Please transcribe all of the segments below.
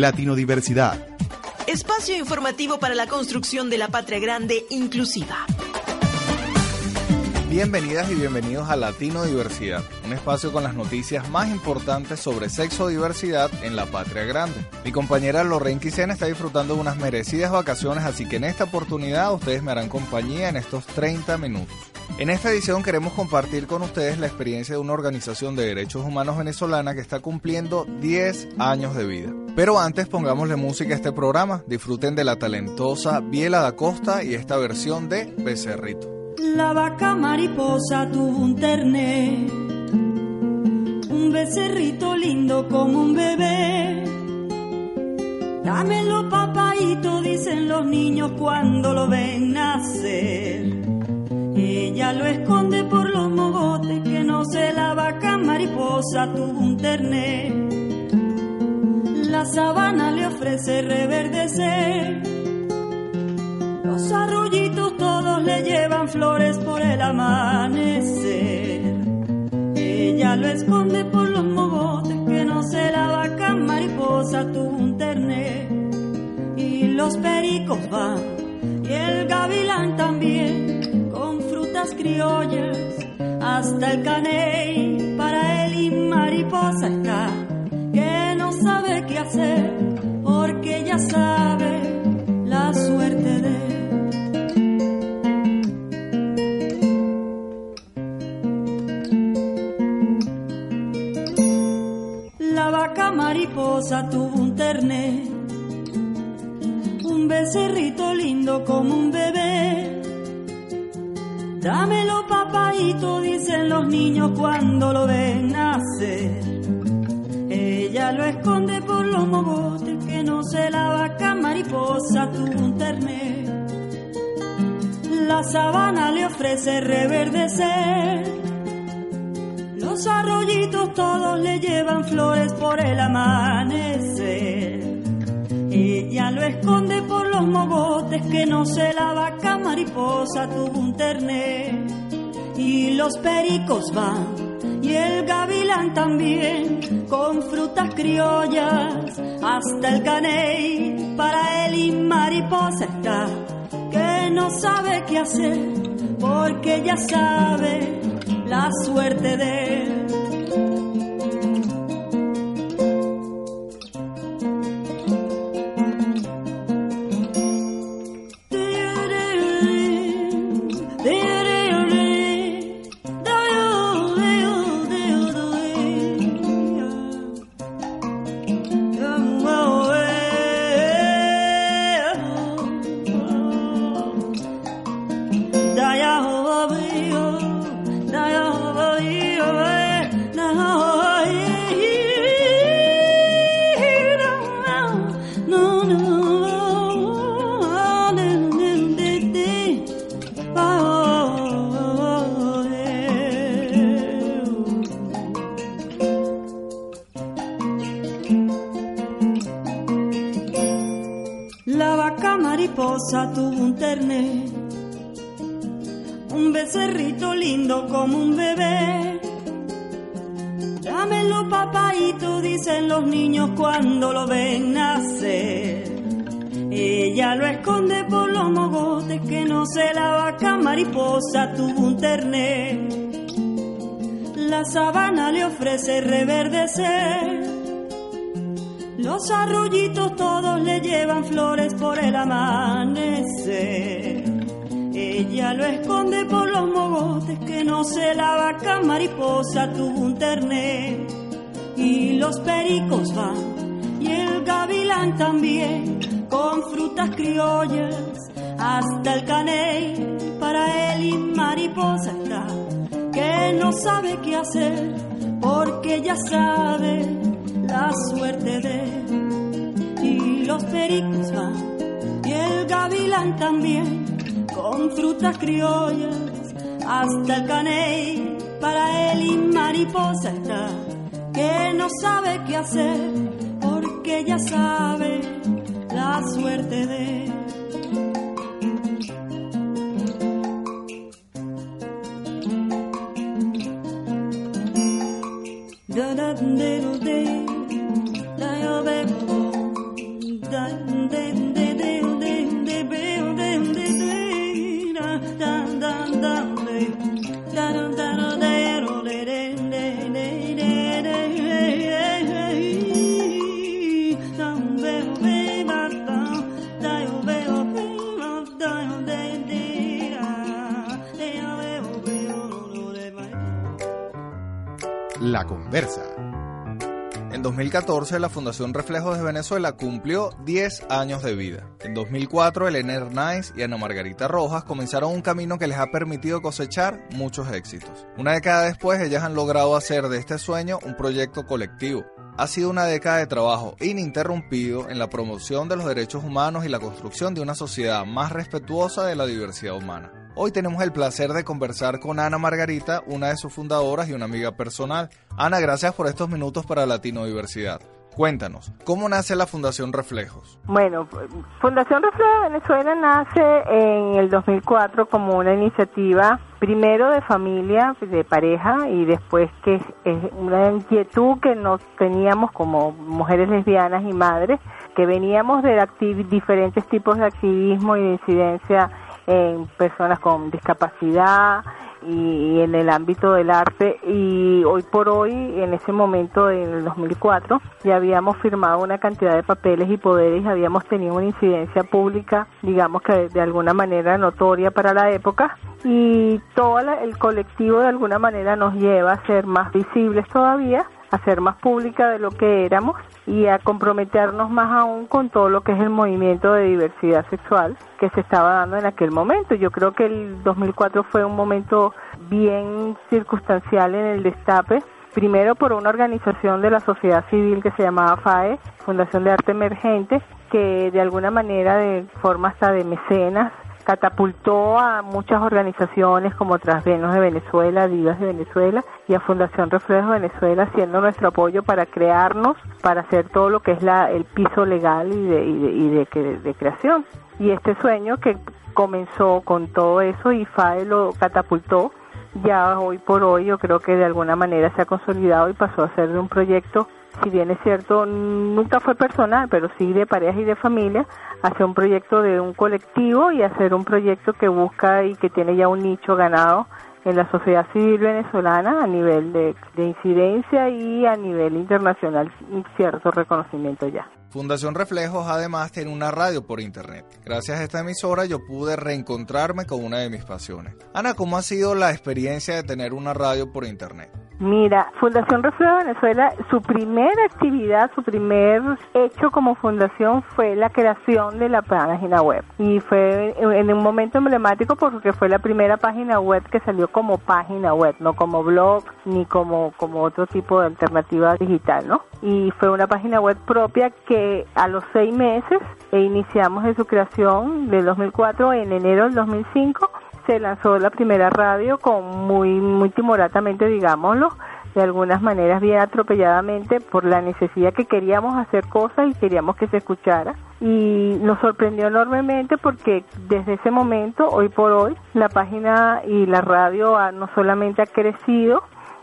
Latino-Diversidad. Espacio informativo para la construcción de la patria grande inclusiva. Bienvenidas y bienvenidos a Latino Diversidad, un espacio con las noticias más importantes sobre sexo diversidad en la patria grande. Mi compañera Lorraine Quisena está disfrutando de unas merecidas vacaciones, así que en esta oportunidad ustedes me harán compañía en estos 30 minutos. En esta edición queremos compartir con ustedes la experiencia de una organización de derechos humanos venezolana que está cumpliendo 10 años de vida. Pero antes pongámosle música a este programa, disfruten de la talentosa Biela da Costa y esta versión de Becerrito. La vaca mariposa tuvo un terné, un becerrito lindo como un bebé. Dámelo papaito, dicen los niños cuando lo ven nacer. Ella lo esconde por los mogotes que no sé la vaca mariposa tuvo un terné. La sabana le ofrece reverdecer le llevan flores por el amanecer. Ella lo esconde por los mogotes que no se la vaca mariposa tuvo un terné. Y los pericos van y el gavilán también con frutas criollas hasta el caney para él y mariposa está que no sabe qué hacer porque ya sabe como un bebé. Dámelo papaito, dicen los niños cuando lo ven nacer. Ella lo esconde por los mogotes que no se la vaca mariposa tuvo un terné. La sabana le ofrece reverdecer los arroyitos todos le llevan flores por el amanecer. Ella lo esconde por los mogotes que no se la vaca mariposa tuvo un terné. Y los pericos van y el gavilán también con frutas criollas hasta el caney para él y mariposa está que no sabe qué hacer porque ya sabe la suerte de él. Ofrece reverdecer. Los arroyitos todos le llevan flores por el amanecer. Ella lo esconde por los mogotes que no se la vaca mariposa tuvo un terné. Y los pericos van y el gavilán también con frutas criollas hasta el caney para él y mariposa está que no sabe qué hacer porque ya sabe la suerte de él. Y los pericos van, y el gavilán también, con frutas criollas, hasta el caney, para él y mariposa está, que no sabe qué hacer, porque ya sabe En 2014, la Fundación Reflejos de Venezuela cumplió 10 años de vida. En 2004, Elena Hernández y Ana Margarita Rojas comenzaron un camino que les ha permitido cosechar muchos éxitos. Una década después, ellas han logrado hacer de este sueño un proyecto colectivo. Ha sido una década de trabajo ininterrumpido en la promoción de los derechos humanos y la construcción de una sociedad más respetuosa de la diversidad humana. Hoy tenemos el placer de conversar con Ana Margarita, una de sus fundadoras y una amiga personal. Ana, gracias por estos minutos para Latino Diversidad. Cuéntanos, ¿cómo nace la Fundación Reflejos? Bueno, Fundación Reflejos de Venezuela nace en el 2004 como una iniciativa primero de familia, de pareja y después que es una inquietud que nos teníamos como mujeres lesbianas y madres, que veníamos de diferentes tipos de activismo y de incidencia en personas con discapacidad y, en el ámbito del arte. Y hoy por hoy en ese momento en el 2004 ya habíamos firmado una cantidad de papeles y poderes habíamos tenido una incidencia pública digamos que de alguna manera notoria para la época. Y todo el colectivo de alguna manera nos lleva a ser más visibles todavía a más pública de lo que éramos y a comprometernos más aún con todo lo que es el movimiento de diversidad sexual que se estaba dando en aquel momento. Yo creo que el 2004 fue un momento bien circunstancial en el destape primero por una organización de la sociedad civil que se llamaba FAE, Fundación de Arte Emergente, que de alguna manera de forma hasta de mecenas catapultó a muchas organizaciones como Transvenos de Venezuela, Divas de Venezuela y a Fundación Reflejo de Venezuela haciendo nuestro apoyo para crearnos, para hacer todo lo que es la, el piso legal y de, y de, de, creación. Y este sueño que comenzó con todo eso y FAE lo catapultó, ya hoy por hoy yo creo que de alguna manera se ha consolidado y pasó a ser de un proyecto si bien es cierto, nunca fue personal, pero sí de parejas y de familia, hacer un proyecto de un colectivo y hacer un proyecto que busca y que tiene ya un nicho ganado en la sociedad civil venezolana a nivel de, de incidencia y a nivel internacional cierto reconocimiento ya. Fundación Reflejos además tiene una radio por internet. Gracias a esta emisora yo pude reencontrarme con una de mis pasiones. Ana, ¿cómo ha sido la experiencia de tener una radio por internet? Mira, Fundación Reflejo Venezuela, su primera actividad, su primer hecho como fundación fue la creación de la página web. Y fue en un momento emblemático porque fue la primera página web que salió como página web, no como blog ni como, como otro tipo de alternativa digital, ¿no? Y fue una página web propia que a los seis meses e iniciamos en su creación del 2004, en enero del 2005 se lanzó la primera radio con muy, muy timoratamente, digámoslo, de algunas maneras bien atropelladamente por la necesidad que queríamos hacer cosas y queríamos que se escuchara. Y nos sorprendió enormemente porque desde ese momento, hoy por hoy, la página y la radio no solamente ha crecido,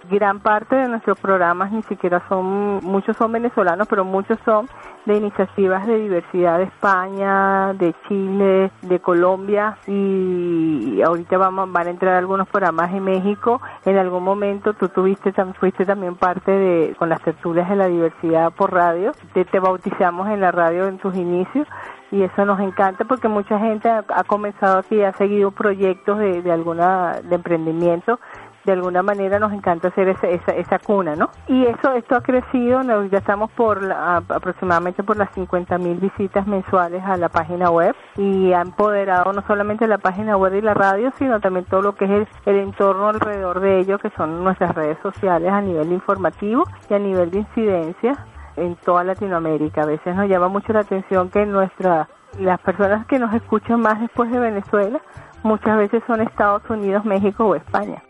gran parte de nuestros programas ni siquiera son, muchos son venezolanos, pero muchos son de iniciativas de diversidad de España, de Chile, de Colombia y ahorita vamos, van a entrar algunos programas en México. En algún momento tú tuviste, fuiste también parte de, con las tertulias de la diversidad por radio, te, bautizamos en la radio en tus inicios y eso nos encanta porque mucha gente ha, comenzado aquí, ha seguido proyectos de, de alguna de emprendimiento de alguna manera nos encanta hacer esa, esa, esa cuna, ¿no? Y eso, esto ha crecido, ya estamos por aproximadamente por las 50 mil visitas mensuales a la página web y ha empoderado no solamente la página web y la radio, sino también todo lo que es el, el entorno alrededor de ello, que son nuestras redes sociales a nivel informativo y a nivel de incidencia en toda Latinoamérica. A veces nos llama mucho la atención que nuestra, las personas que nos escuchan más después de Venezuela muchas veces son Estados Unidos, México o España.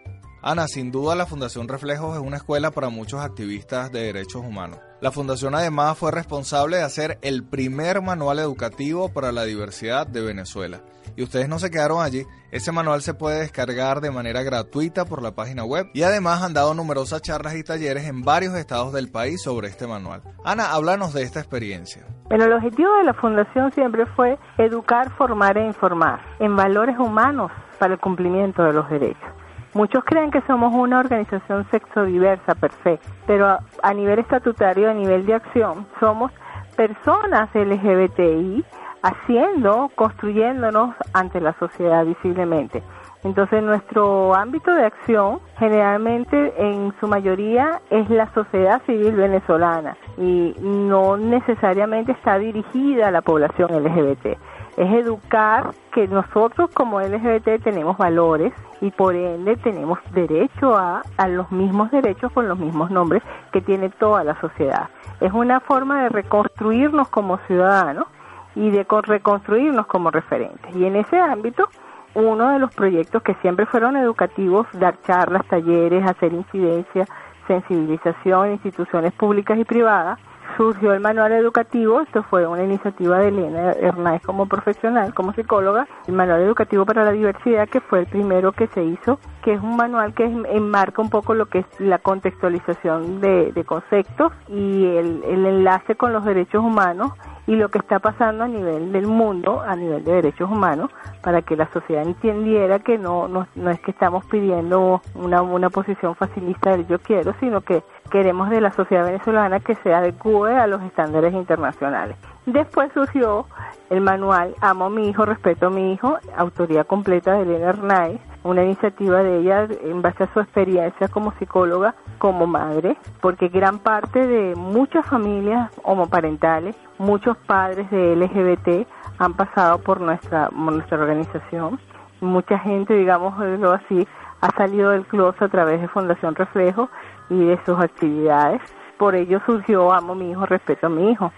Ana, sin duda la Fundación Reflejos es una escuela para muchos activistas de derechos humanos. La Fundación además fue responsable de hacer el primer manual educativo para la diversidad de Venezuela. Y ustedes no se quedaron allí, ese manual se puede descargar de manera gratuita por la página web y además han dado numerosas charlas y talleres en varios estados del país sobre este manual. Ana, háblanos de esta experiencia. Bueno, el objetivo de la Fundación siempre fue educar, formar e informar en valores humanos para el cumplimiento de los derechos. Muchos creen que somos una organización sexodiversa, perfecta, pero a, nivel estatutario, a nivel de acción, somos personas LGBTI haciendo, construyéndonos ante la sociedad visiblemente. Entonces nuestro ámbito de acción generalmente en su mayoría es la sociedad civil venezolana y no necesariamente está dirigida a la población LGBT. Es educar que nosotros como LGBT tenemos valores y por ende tenemos derecho a, a los mismos derechos con los mismos nombres que tiene toda la sociedad. Es una forma de reconstruirnos como ciudadanos y de reconstruirnos como referentes. Y en ese ámbito uno de los proyectos que siempre fueron educativos, dar charlas, talleres, hacer incidencia, sensibilización en instituciones públicas y privadas, surgió el manual educativo, esto fue una iniciativa de Elena Hernández como profesional, como psicóloga, el manual educativo para la diversidad, que fue el primero que se hizo, que es un manual que enmarca un poco lo que es la contextualización de, conceptos y el, el enlace con los derechos humanos y lo que está pasando a nivel del mundo, a nivel de derechos humanos, para que la sociedad entendiera que no, no, no es que estamos pidiendo una, una posición facilista del yo quiero, sino que queremos de la sociedad venezolana que se adecue a los estándares internacionales. Después surgió el manual Amo mi hijo, respeto a mi hijo, autoría completa de Elena Hernández, una iniciativa de ella en base a su experiencia como psicóloga, como madre, porque gran parte de muchas familias homoparentales, muchos padres de LGBT han pasado por nuestra, nuestra organización. Mucha gente, digamos así, ha salido del closet a través de Fundación Reflejo y de sus actividades. Por ello surgió Amo mi hijo, respeto a mi hijo.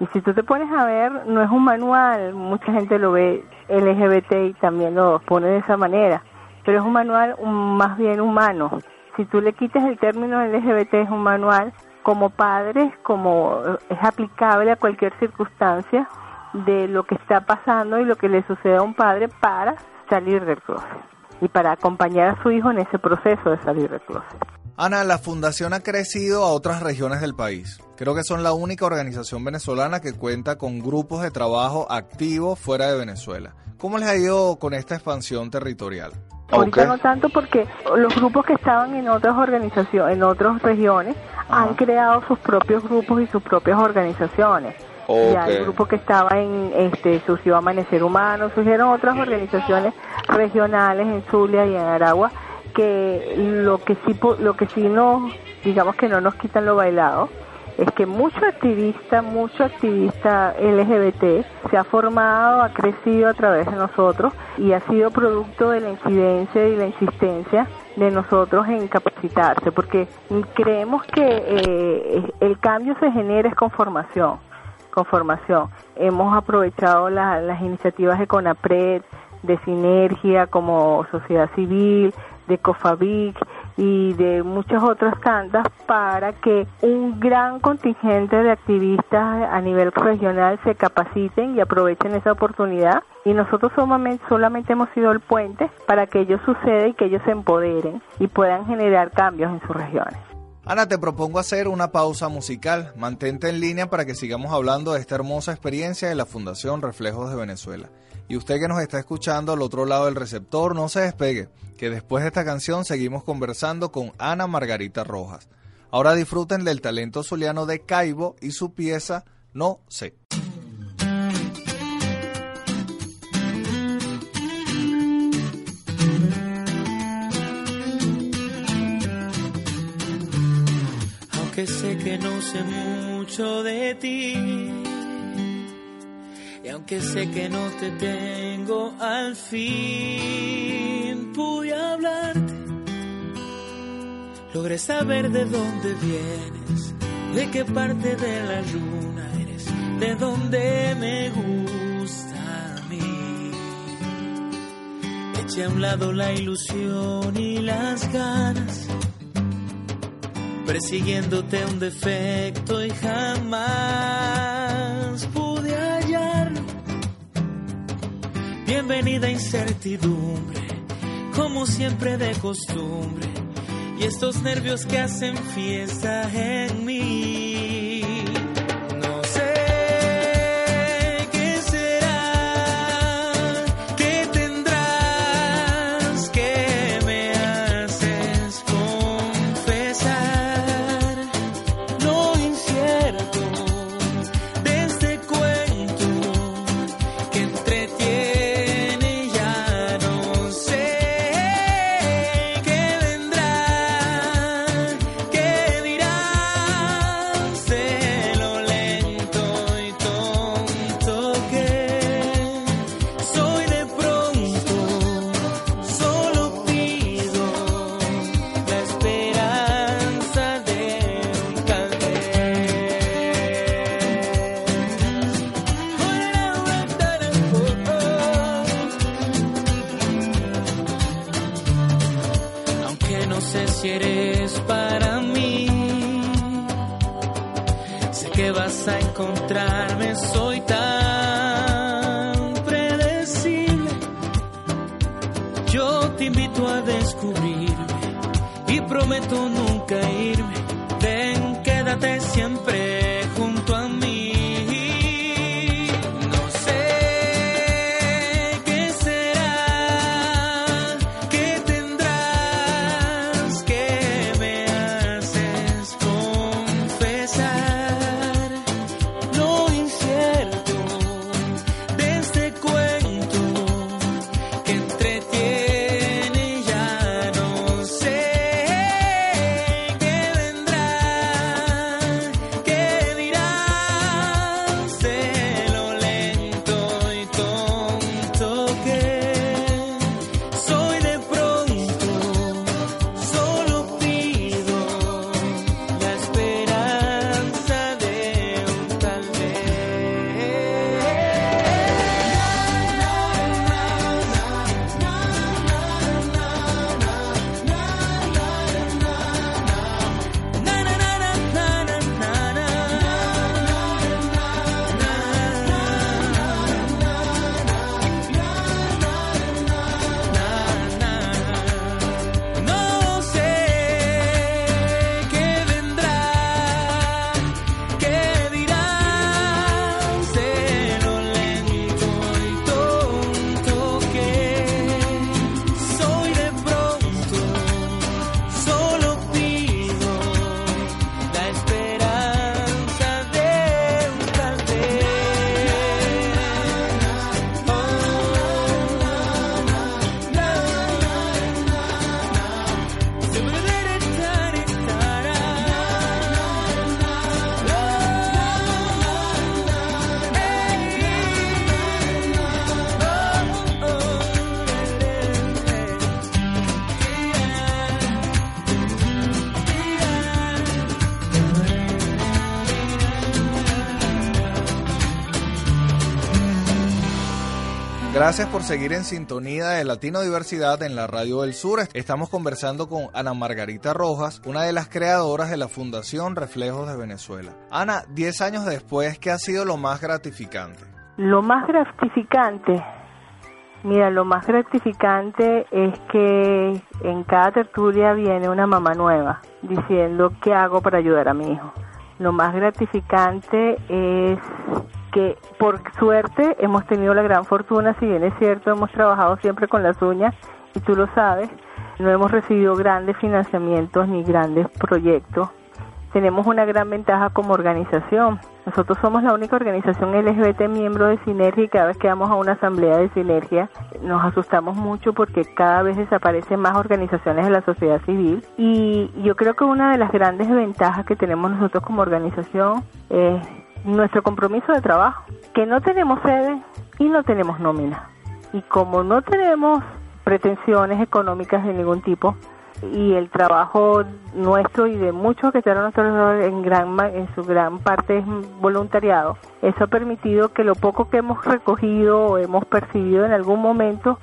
Y si tú te pones a ver, no es un manual, mucha gente lo ve LGBT y también lo pone de esa manera, pero es un manual más bien humano. Si tú le quitas el término LGBT es un manual como padres, como es aplicable a cualquier circunstancia de lo que está pasando y lo que le sucede a un padre para salir del closet y para acompañar a su hijo en ese proceso de salir del closet. Ana, la fundación ha crecido a otras regiones del país. Creo que son la única organización venezolana que cuenta con grupos de trabajo activos fuera de Venezuela. ¿Cómo les ha ido con esta expansión territorial? Ahorita no tanto porque los grupos que estaban en otras organizaciones, en otras regiones, han creado sus propios grupos y sus propias organizaciones. Ya el grupo que estaba en, este, surgió Amanecer Humano, surgieron otras organizaciones regionales en Zulia y en Aragua que lo que sí lo que sí no digamos que no nos quitan lo bailado es que mucho activista, mucho activista LGBT se ha formado, ha crecido a través de nosotros y ha sido producto de la incidencia y la insistencia de nosotros en capacitarse, porque creemos que eh, el cambio se genera es con formación, con formación. Hemos aprovechado las iniciativas de CONAPRED, de Sinergia como sociedad civil, de COFABIC y de muchas otras tantas para que un gran contingente de activistas a nivel regional se capaciten y aprovechen esa oportunidad y nosotros solamente, solamente hemos sido el puente para que ello suceda y que ellos se empoderen y puedan generar cambios en sus regiones. Ana, te propongo hacer una pausa musical. Mantente en línea para que sigamos hablando de esta hermosa experiencia de la Fundación Reflejos de Venezuela. Y usted que nos está escuchando al otro lado del receptor, no se despegue, que después de esta canción seguimos conversando con Ana Margarita Rojas. Ahora disfruten del talento zuliano de Caibo y su pieza No sé. Aunque sé que no sé mucho de ti y aunque sé que no te tengo, al fin pude hablarte. Logré saber de dónde vienes, de qué parte de la luna eres, de dónde me gusta a mí. Eché a un lado la ilusión y las ganas, persiguiéndote un defecto y jamás Bienvenida incertidumbre, como siempre de costumbre, y estos nervios que hacen fiesta en mí. Encontrarme, soy tan predecible. Yo te invito a descubrirme y prometo nunca irme. Ven, quédate siempre Gracias por seguir en sintonía de Latino Diversidad en la Radio del Sur. Estamos conversando con Ana Margarita Rojas, una de las creadoras de la Fundación Reflejos de Venezuela. Ana, 10 años después, ¿qué ha sido lo más gratificante? Lo más gratificante, mira, lo más gratificante es que en cada tertulia viene una mamá nueva diciendo qué hago para ayudar a mi hijo. Lo más gratificante es que por suerte hemos tenido la gran fortuna, si bien es cierto, hemos trabajado siempre con las uñas y tú lo sabes, no hemos recibido grandes financiamientos ni grandes proyectos. Tenemos una gran ventaja como organización. Nosotros somos la única organización LGBT miembro de Sinergia y cada vez que vamos a una asamblea de Sinergia nos asustamos mucho porque cada vez desaparecen más organizaciones de la sociedad civil y yo creo que una de las grandes ventajas que tenemos nosotros como organización es nuestro compromiso de trabajo, que no tenemos sede y no tenemos nómina. Y como no tenemos pretensiones económicas de ningún tipo, y el trabajo nuestro y de muchos que están a nuestro alrededor en gran en su gran parte es voluntariado eso ha permitido que lo poco que hemos recogido o hemos percibido en algún momento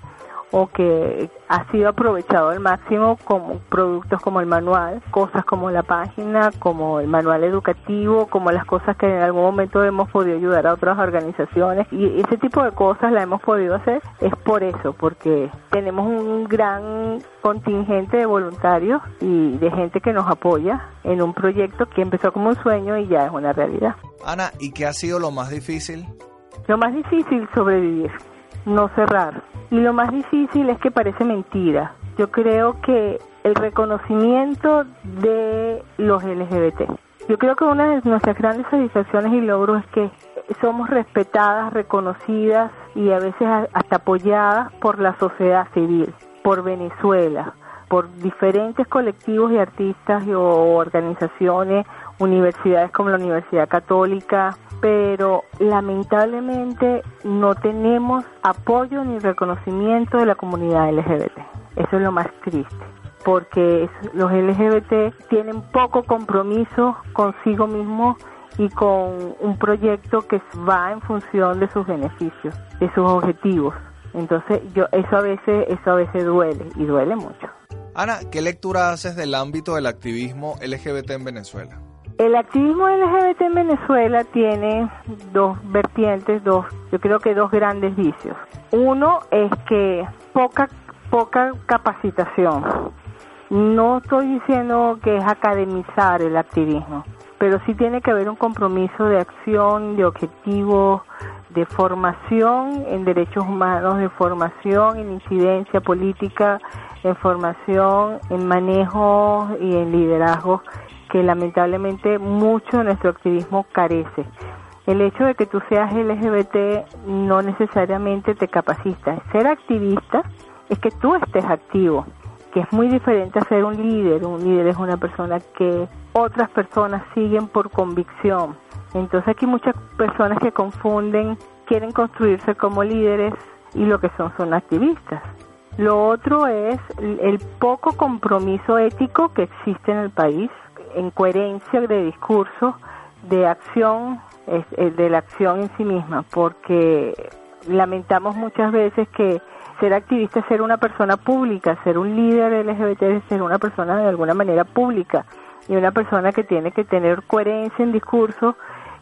o que ha sido aprovechado al máximo como productos como el manual, cosas como la página, como el manual educativo, como las cosas que en algún momento hemos podido ayudar a otras organizaciones y ese tipo de cosas la hemos podido hacer es por eso, porque tenemos un gran contingente de voluntarios y de gente que nos apoya en un proyecto que empezó como un sueño y ya es una realidad. Ana, ¿y qué ha sido lo más difícil? Lo más difícil sobrevivir, no cerrar. Y lo más difícil es que parece mentira. Yo creo que el reconocimiento de los LGBT. Yo creo que una de nuestras grandes satisfacciones y logros es que somos respetadas, reconocidas y a veces hasta apoyadas por la sociedad civil, por Venezuela, por diferentes colectivos y artistas y- o organizaciones, universidades como la Universidad Católica, pero lamentablemente no tenemos apoyo ni reconocimiento de la comunidad LGBT. Eso es lo más triste, porque los LGBT tienen poco compromiso consigo mismos y con un proyecto que va en función de sus beneficios, de sus objetivos. Entonces, yo eso a veces eso a veces duele y duele mucho. Ana, ¿qué lectura haces del ámbito del activismo LGBT en Venezuela? El activismo LGBT en Venezuela tiene dos vertientes, dos, yo creo que dos grandes vicios. Uno es que poca, poca capacitación. No estoy diciendo que es academizar el activismo, pero sí tiene que haber un compromiso de acción, de objetivos, de formación en derechos humanos, de formación en incidencia política, en formación en manejo y en liderazgo que lamentablemente mucho de nuestro activismo carece. El hecho de que tú seas LGBT no necesariamente te capacita. Ser activista es que tú estés activo, que es muy diferente a ser un líder. Un líder es una persona que otras personas siguen por convicción. Entonces aquí muchas personas que confunden, quieren construirse como líderes y lo que son son activistas. Lo otro es el poco compromiso ético que existe en el país, en coherencia de discurso, de acción, de la acción en sí misma, porque lamentamos muchas veces que ser activista es ser una persona pública, ser un líder LGBT es ser una persona de alguna manera pública y una persona que tiene que tener coherencia en discurso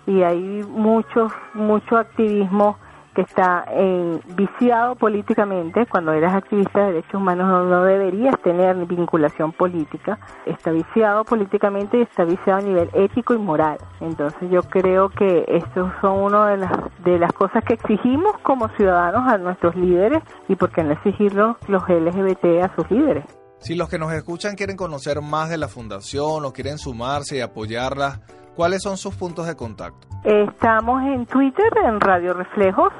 y hay mucho, mucho activismo que está en, viciado políticamente, cuando eres activista de derechos humanos no, deberías tener vinculación política, está viciado políticamente y está viciado a nivel ético y moral. Entonces yo creo que estos son una de las, de las cosas que exigimos como ciudadanos a nuestros líderes y por qué no exigirlo los LGBT a sus líderes. Si los que nos escuchan quieren conocer más de la fundación o quieren sumarse y apoyarla, ¿Cuáles son sus puntos de contacto? Estamos en Twitter, en Radio Reflejos,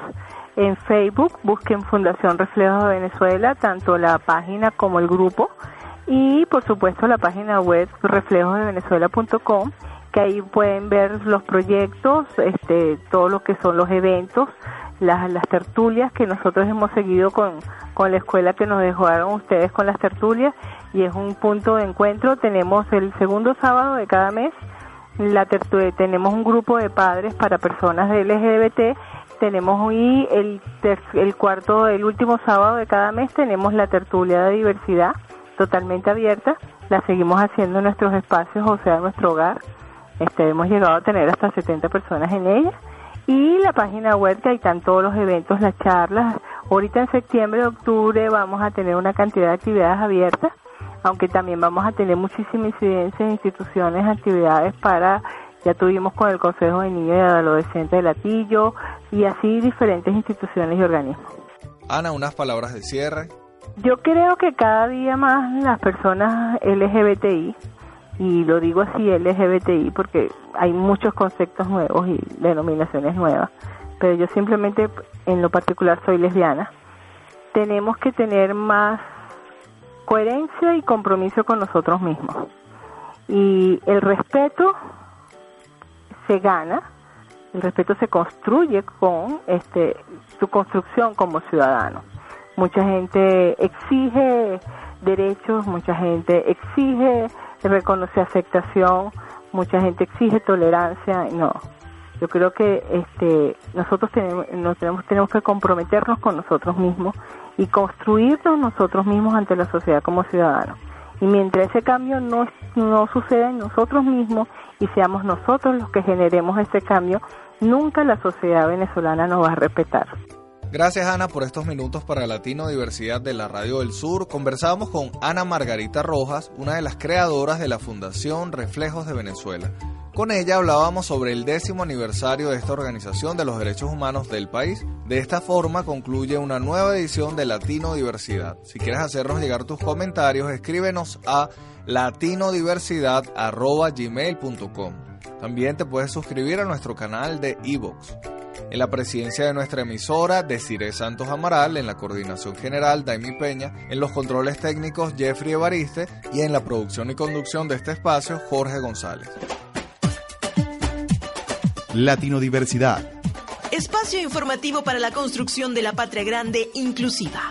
en Facebook, busquen Fundación Reflejos de Venezuela, tanto la página como el grupo, y por supuesto la página web reflejosdevenezuela.com, que ahí pueden ver los proyectos, este, todo lo que son los eventos, las, las tertulias que nosotros hemos seguido con, con la escuela que nos dejaron ustedes con las tertulias, y es un punto de encuentro. Tenemos el segundo sábado de cada mes la tenemos un grupo de padres para personas de LGBT, tenemos hoy el, el cuarto, el último sábado de cada mes tenemos la tertulia de diversidad totalmente abierta, la seguimos haciendo en nuestros espacios, o sea, en nuestro hogar, este, hemos llegado a tener hasta 70 personas en ella, y la página web que ahí están todos los eventos, las charlas, ahorita en septiembre, octubre vamos a tener una cantidad de actividades abiertas, aunque también vamos a tener muchísima incidencia en instituciones, actividades para, ya tuvimos con el Consejo de Niños y Adolescentes de Latillo y así diferentes instituciones y organismos. Ana, unas palabras de cierre. Yo creo que cada día más las personas LGBTI, y lo digo así LGBTI porque hay muchos conceptos nuevos y denominaciones nuevas, pero yo simplemente en lo particular soy lesbiana, tenemos que tener más coherencia y compromiso con nosotros mismos. Y el respeto se gana, el respeto se construye con este tu construcción como ciudadano. Mucha gente exige derechos, mucha gente exige reconocer aceptación, mucha gente exige tolerancia, no. Yo creo que este nosotros tenemos, tenemos tenemos que comprometernos con nosotros mismos y construirnos nosotros mismos ante la sociedad como ciudadanos. Y mientras ese cambio no, no suceda en nosotros mismos y seamos nosotros los que generemos ese cambio, nunca la sociedad venezolana nos va a respetar. Gracias Ana por estos minutos para Latino Diversidad de la Radio del Sur. Conversamos con Ana Margarita Rojas, una de las creadoras de la Fundación Reflejos de Venezuela. Con ella hablábamos sobre el décimo aniversario de esta organización de los derechos humanos del país. De esta forma concluye una nueva edición de Latino Diversidad. Si quieres hacernos llegar tus comentarios, escríbenos a latinodiversidad.gmail.com. También te puedes suscribir a nuestro canal de Evox. En la presidencia de nuestra emisora, Desiree Santos Amaral, en la coordinación general, Daimi Peña, en los controles técnicos, Jeffrey Evariste, y en la producción y conducción de este espacio, Jorge González. Latino Diversidad. Espacio informativo para la construcción de la patria grande inclusiva.